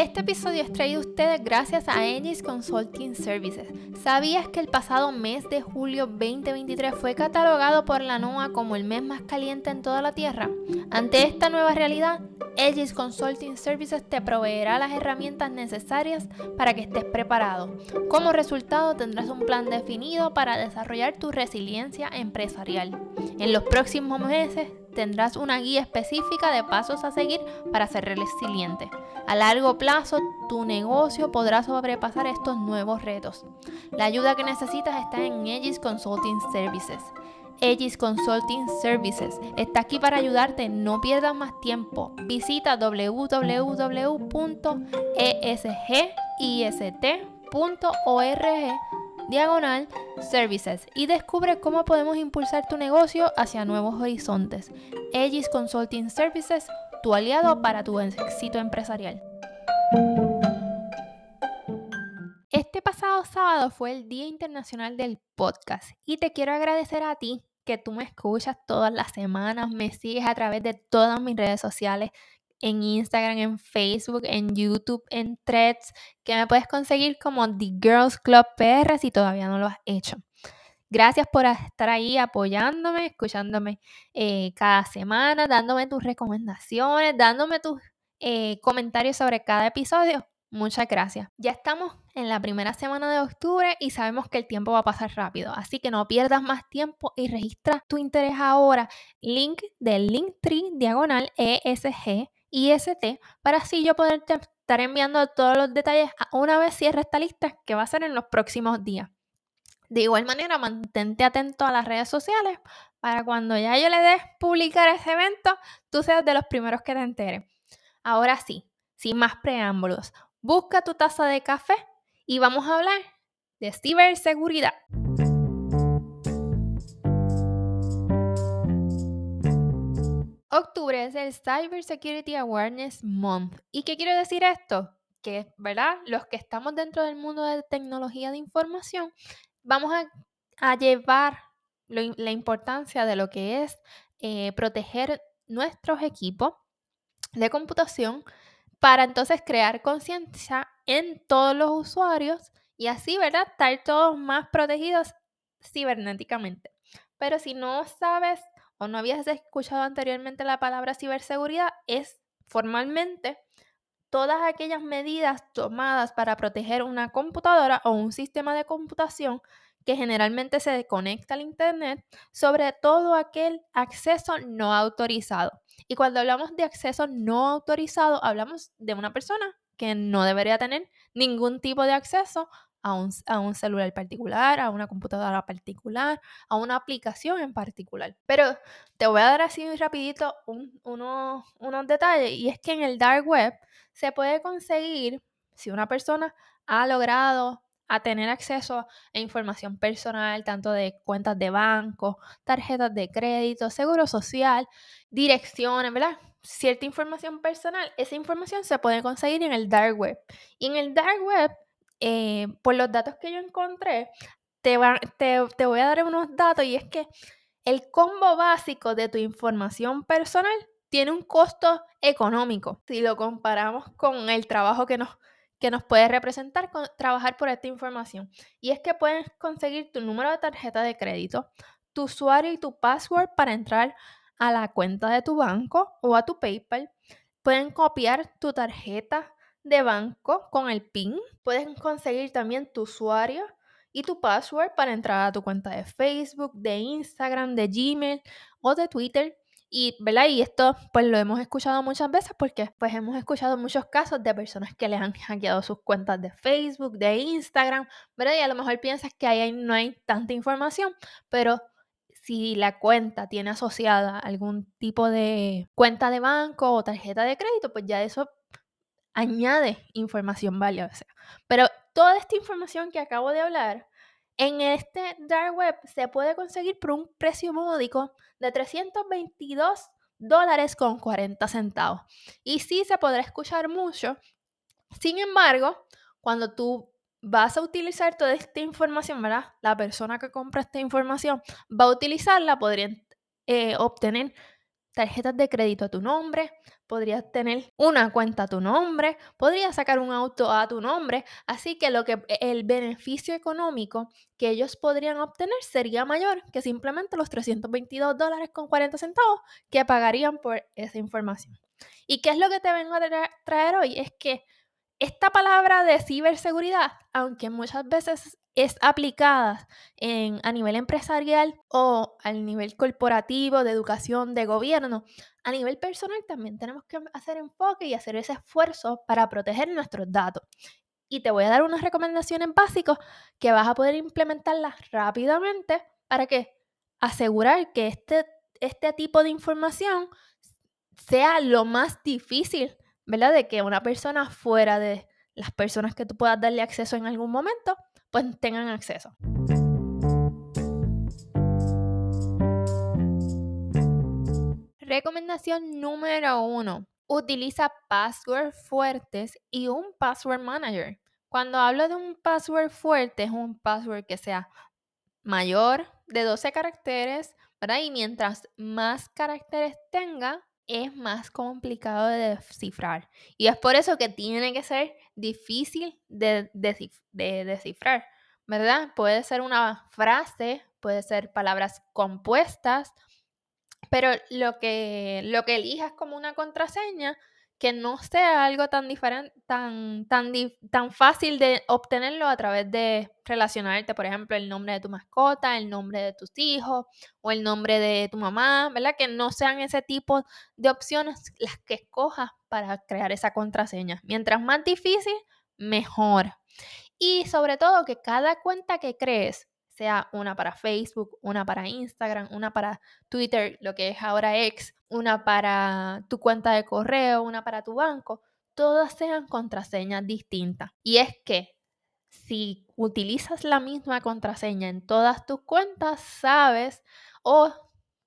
Este episodio es traído a ustedes gracias a Aegis Consulting Services. ¿Sabías que el pasado mes de julio 2023 fue catalogado por la NOAA como el mes más caliente en toda la Tierra? Ante esta nueva realidad, Aegis Consulting Services te proveerá las herramientas necesarias para que estés preparado. Como resultado, tendrás un plan definido para desarrollar tu resiliencia empresarial. En los próximos meses tendrás una guía específica de pasos a seguir para ser resiliente. A largo plazo, tu negocio podrá sobrepasar estos nuevos retos. La ayuda que necesitas está en Aegis Consulting Services. Aegis Consulting Services está aquí para ayudarte. No pierdas más tiempo. Visita www.esgist.org diagonal services y descubre cómo podemos impulsar tu negocio hacia nuevos horizontes. Aegis Consulting Services, tu aliado para tu éxito empresarial. Este pasado sábado fue el Día Internacional del Podcast y te quiero agradecer a ti que tú me escuchas todas las semanas, me sigues a través de todas mis redes sociales, en Instagram, en Facebook, en YouTube, en Threads, que me puedes conseguir como The Girls Club PR si todavía no lo has hecho. Gracias por estar ahí apoyándome, escuchándome eh, cada semana, dándome tus recomendaciones, dándome tus eh, comentarios sobre cada episodio. Muchas gracias. Ya estamos en la primera semana de octubre y sabemos que el tiempo va a pasar rápido, así que no pierdas más tiempo y registra tu interés ahora. Link del Linktree diagonal ESG IST para así yo poder estar enviando todos los detalles una vez cierre esta lista que va a ser en los próximos días. De igual manera, mantente atento a las redes sociales para cuando ya yo le dé publicar ese evento, tú seas de los primeros que te enteres. Ahora sí, sin más preámbulos, busca tu taza de café y vamos a hablar de ciberseguridad. Octubre es el Cyber Security Awareness Month. ¿Y qué quiero decir esto? Que, ¿verdad? Los que estamos dentro del mundo de tecnología de información, vamos a, llevar la importancia de lo que es eh, proteger nuestros equipos de computación para entonces crear conciencia en todos los usuarios y así, ¿verdad? Estar todos más protegidos cibernéticamente. Pero si no sabes o no habías escuchado anteriormente la palabra ciberseguridad, es formalmente todas aquellas medidas tomadas para proteger una computadora o un sistema de computación que generalmente se conecta al Internet, sobre todo aquel acceso no autorizado. Y cuando hablamos de acceso no autorizado, hablamos de una persona que no debería tener ningún tipo de acceso a un, celular particular, a una computadora particular, a una aplicación en particular. Pero te voy a dar así rapidito unos, unos detalles y es que en el dark web se puede conseguir, si una persona ha logrado a tener acceso a información personal, tanto de cuentas de banco, tarjetas de crédito, seguro social, direcciones, ¿verdad? Cierta información personal, esa información se puede conseguir en el dark web. Y en el dark web eh, por los datos que yo encontré, te, voy a dar unos datos y es que el combo básico de tu información personal tiene un costo económico si lo comparamos con el trabajo que nos, que nos puede representar trabajar por esta información. Y es que puedes conseguir tu número de tarjeta de crédito, tu usuario y tu password para entrar a la cuenta de tu banco o a tu PayPal. Pueden copiar tu tarjeta de banco con el PIN. Puedes conseguir también tu usuario y tu password para entrar a tu cuenta de Facebook, de Instagram, de Gmail o de Twitter. Y, ¿verdad? y esto pues lo hemos escuchado muchas veces porque pues hemos escuchado muchos casos de personas que les han hackeado sus cuentas de Facebook, de Instagram, ¿verdad? Y a lo mejor piensas que ahí no hay tanta información, pero si la cuenta tiene asociada algún tipo de cuenta de banco o tarjeta de crédito, pues ya eso añade información valiosa. Pero toda esta información que acabo de hablar en este dark web se puede conseguir por un precio módico de 322 dólares con 40 centavos. Y sí se podrá escuchar mucho. Sin embargo, cuando tú vas a utilizar toda esta información, ¿verdad? La persona que compra esta información va a utilizarla, podría eh, obtener tarjetas de crédito a tu nombre, podrías tener una cuenta a tu nombre, podrías sacar un auto a tu nombre, así que lo que el beneficio económico que ellos podrían obtener sería mayor que simplemente los 322 dólares con 40 centavos que pagarían por esa información. ¿Y qué es lo que te vengo a traer hoy? Es que esta palabra de ciberseguridad, aunque muchas veces es aplicada en, a nivel empresarial o al nivel corporativo, de educación, de gobierno, a nivel personal también tenemos que hacer enfoque y hacer ese esfuerzo para proteger nuestros datos. Y te voy a dar unas recomendaciones básicas que vas a poder implementarlas rápidamente para que asegurar que este, este tipo de información sea lo más difícil, ¿verdad? De que una persona fuera de las personas que tú puedas darle acceso en algún momento, pues tengan acceso. Recomendación número uno. Utiliza passwords fuertes y un password manager. Cuando hablo de un password fuerte, es un password que sea mayor de 12 caracteres, ¿verdad? Y mientras más caracteres tenga, es más complicado de descifrar. Y es por eso que tiene que ser difícil de, descifrar, ¿verdad? Puede ser una frase, puede ser palabras compuestas, pero lo que, lo que elijas como una contraseña que no sea algo tan diferente, tan, tan, tan fácil de obtenerlo a través de relacionarte, por ejemplo, el nombre de tu mascota, el nombre de tus hijos o el nombre de tu mamá, ¿verdad? Que no sean ese tipo de opciones las que escojas para crear esa contraseña. Mientras más difícil, mejor. Y sobre todo que cada cuenta que crees sea una para Facebook, una para Instagram, una para Twitter, lo que es ahora X, una para tu cuenta de correo, una para tu banco, todas sean contraseñas distintas. Y es que si utilizas la misma contraseña en todas tus cuentas, sabes o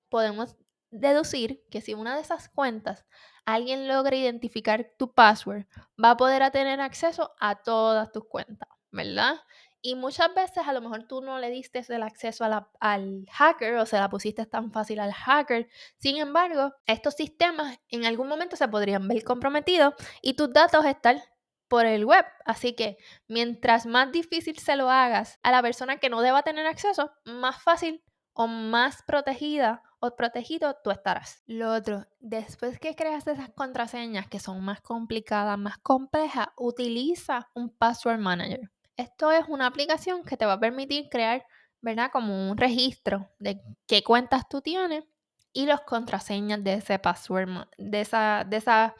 podemos deducir que si una de esas cuentas alguien logra identificar tu password, va a poder tener acceso a todas tus cuentas, ¿verdad? Y muchas veces a lo mejor tú no le diste el acceso al hacker o se la pusiste tan fácil al hacker. Sin embargo, estos sistemas en algún momento se podrían ver comprometidos y tus datos están por el web. Así que mientras más difícil se lo hagas a la persona que no deba tener acceso, más fácil o más protegida o protegido tú estarás. Lo otro, después que creas esas contraseñas que son más complicadas, más complejas, utiliza un password manager. Esto es una aplicación que te va a permitir crear, ¿verdad? Como un registro de qué cuentas tú tienes y los contraseñas de ese password, de esa, de esa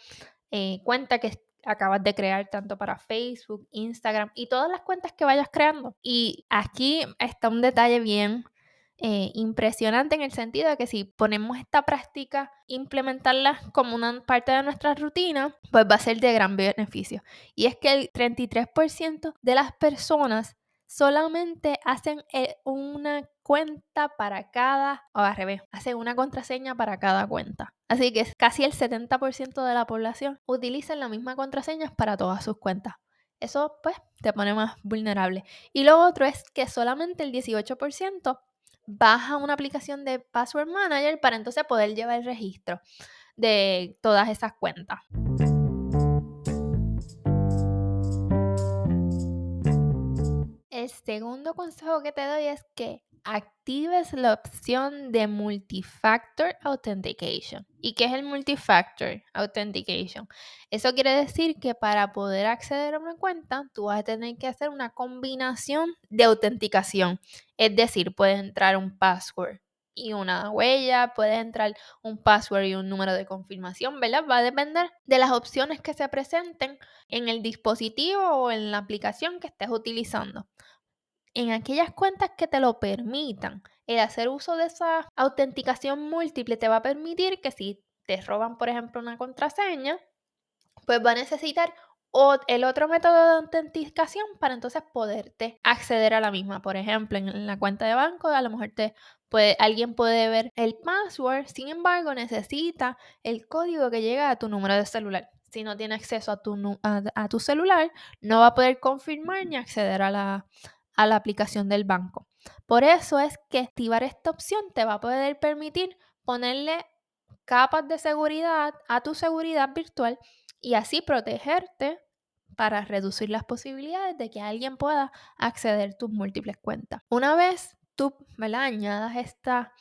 eh, cuenta que acabas de crear tanto para Facebook, Instagram y todas las cuentas que vayas creando. Y aquí está un detalle bien eh, impresionante en el sentido de que si ponemos esta práctica, implementarla como una parte de nuestra rutina, pues va a ser de gran beneficio. Y es que el 33% de las personas solamente hacen eh, una cuenta para cada, o al revés, hacen una contraseña para cada cuenta. Así que casi el 70% de la población utiliza la misma contraseña para todas sus cuentas. Eso pues te pone más vulnerable. Y lo otro es que solamente el 18% baja una aplicación de Password Manager para entonces poder llevar el registro de todas esas cuentas. El segundo consejo que te doy es que actives la opción de Multifactor Authentication. ¿Y qué es el Multifactor Authentication? Eso quiere decir que para poder acceder a una cuenta, tú vas a tener que hacer una combinación de autenticación. Es decir, puedes entrar un password y una huella, puedes entrar un password y un número de confirmación, ¿verdad? Va a depender de las opciones que se presenten en el dispositivo o en la aplicación que estés utilizando en aquellas cuentas que te lo permitan. El hacer uso de esa autenticación múltiple te va a permitir que si te roban, por ejemplo, una contraseña, pues va a necesitar el otro método de autenticación para entonces poderte acceder a la misma. Por ejemplo, en la cuenta de banco, a lo mejor te alguien puede ver el password, sin embargo, necesita el código que llega a tu número de celular. Si no tiene acceso a tu celular, no va a poder confirmar ni acceder a la, a la aplicación del banco. Por eso es que activar esta opción te va a poder permitir ponerle capas de seguridad a tu seguridad virtual y así protegerte para reducir las posibilidades de que alguien pueda acceder a tus múltiples cuentas. Una vez tú ¿verdad? añadas esta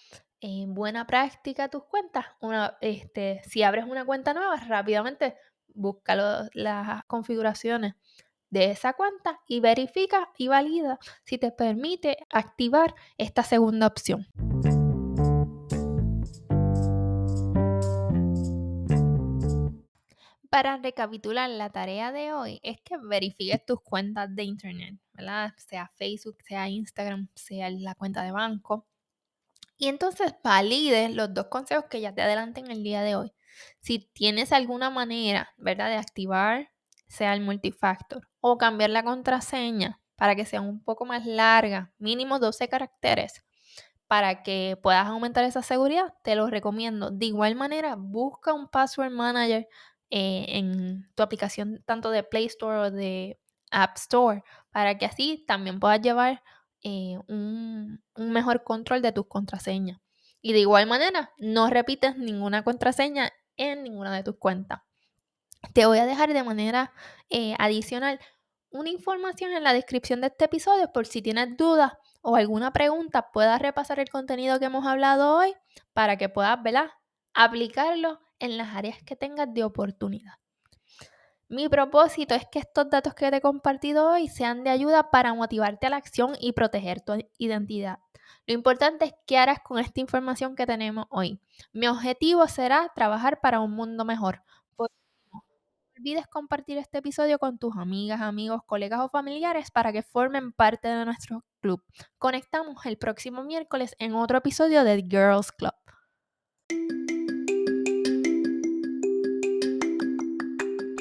eh, buena práctica a tus cuentas, una, este, si abres una cuenta nueva, rápidamente busca las configuraciones de esa cuenta y verifica y valida si te permite activar esta segunda opción. Para recapitular, la tarea de hoy es que verifiques tus cuentas de internet, ¿verdad? Sea Facebook, sea Instagram, sea la cuenta de banco. Y entonces valides los dos consejos que ya te adelanté en el día de hoy. Si tienes alguna manera, ¿verdad?, de activar, sea el multifactor, o cambiar la contraseña para que sea un poco más larga, mínimo 12 caracteres, para que puedas aumentar esa seguridad, te lo recomiendo. De igual manera, busca un password manager eh, en tu aplicación tanto de Play Store o de App Store para que así también puedas llevar eh, un, un mejor control de tus contraseñas. Y de igual manera, no repites ninguna contraseña en ninguna de tus cuentas. Te voy a dejar de manera eh, adicional una información en la descripción de este episodio por si tienes dudas o alguna pregunta, puedas repasar el contenido que hemos hablado hoy para que puedas. Aplicarlo en las áreas que tengas de oportunidad. Mi propósito es que estos datos que te he compartido hoy sean de ayuda para motivarte a la acción y proteger tu identidad. Lo importante es qué harás con esta información que tenemos hoy. Mi objetivo será trabajar para un mundo mejor. Olvides compartir este episodio con tus amigas, amigos, colegas o familiares para que formen parte de nuestro club. Conectamos el próximo miércoles en otro episodio de Girls Club.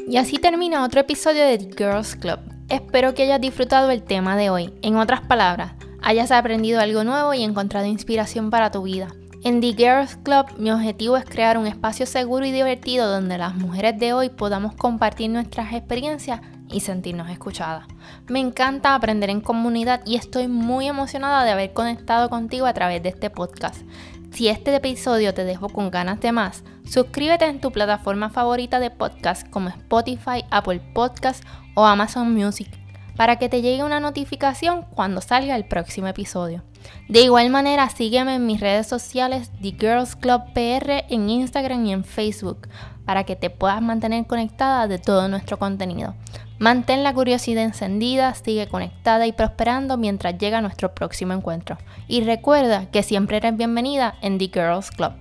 Y así termina otro episodio de The Girls Club. Espero que hayas disfrutado el tema de hoy. En otras palabras, hayas aprendido algo nuevo y encontrado inspiración para tu vida. En The Girls Club mi objetivo es crear un espacio seguro y divertido donde las mujeres de hoy podamos compartir nuestras experiencias y sentirnos escuchadas. Me encanta aprender en comunidad y estoy muy emocionada de haber conectado contigo a través de este podcast. Si este episodio te dejó con ganas de más, suscríbete en tu plataforma favorita de podcast como Spotify, Apple Podcast o Amazon Music para que te llegue una notificación cuando salga el próximo episodio. De igual manera, sígueme en mis redes sociales The Girls Club PR en Instagram y en Facebook para que te puedas mantener conectada de todo nuestro contenido. Mantén la curiosidad encendida, sigue conectada y prosperando mientras llega nuestro próximo encuentro. Y recuerda que siempre eres bienvenida en The Girls Club.